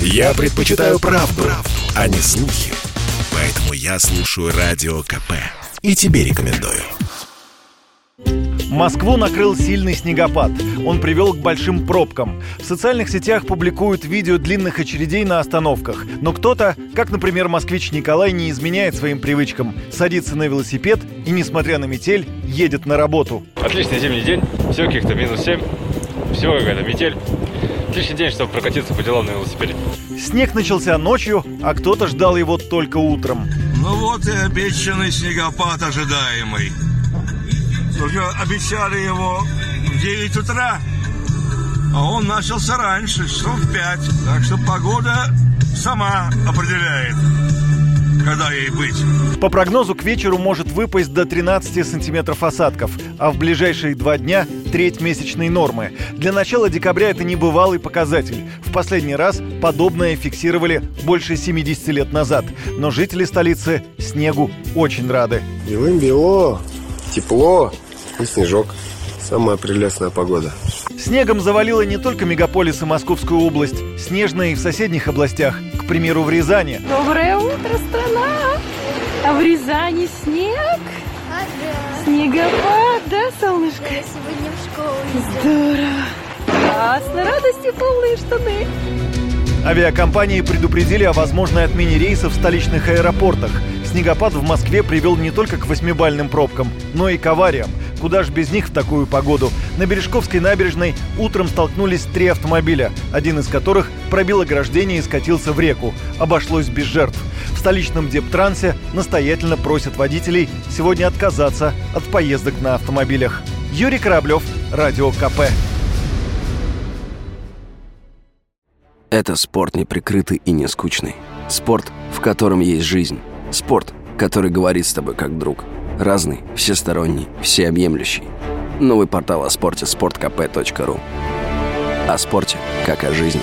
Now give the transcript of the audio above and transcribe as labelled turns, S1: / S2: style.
S1: Я предпочитаю правду, правду, а не слухи. Поэтому я слушаю Радио КП. И тебе рекомендую.
S2: Москву накрыл сильный снегопад. Он привел к большим пробкам. В социальных сетях публикуют видео длинных очередей на остановках. Но кто-то, как, например, москвич Николай, не изменяет своим привычкам. Садится на велосипед и, несмотря на метель, едет на работу.
S3: Отличный зимний день. Все каких-то минус 7. Все какая-то метель. Отличный день, чтобы прокатиться по делам на велосипеде.
S2: Снег начался ночью, а кто-то ждал его только утром.
S4: Ну вот и обещанный снегопад ожидаемый. Только обещали его в 9 утра, а он начался раньше, часов в 5. Так что погода сама определяет, когда ей быть.
S2: По прогнозу, к вечеру может выпасть до 13 сантиметров осадков, а в ближайшие два дня – треть месячной нормы. Для начала декабря это небывалый показатель. В последний раз подобное фиксировали больше 70 лет назад. Но жители столицы снегу очень рады.
S5: Белым-бело, тепло и снежок. Самая прелестная погода.
S2: Снегом завалило не только мегаполис и Московскую область. Снежно и в соседних областях, к примеру, в Рязани.
S6: Доброе утро, страна! А в Рязани снег? Снегопад, да, солнышко?
S7: Я сегодня в школу.
S6: Здорово! Классно, радости полные штаны.
S2: Авиакомпании предупредили о возможной отмене рейсов в столичных аэропортах. Снегопад в Москве привел не только к восьмибальным пробкам, но и к авариям. Куда ж без них в такую погоду? На Бережковской набережной утром столкнулись три автомобиля, один из которых пробил ограждение и скатился в реку. Обошлось без жертв. В столичном Дептрансе настоятельно просят водителей сегодня отказаться от поездок на автомобилях. Юрий Кораблев, Радио КП.
S8: Это спорт неприкрытый и не скучный. Спорт, в котором есть жизнь. Спорт, который говорит с тобой как друг. Разный, всесторонний, всеобъемлющий. Новый портал о спорте – sportkp.ru О спорте, как о жизни.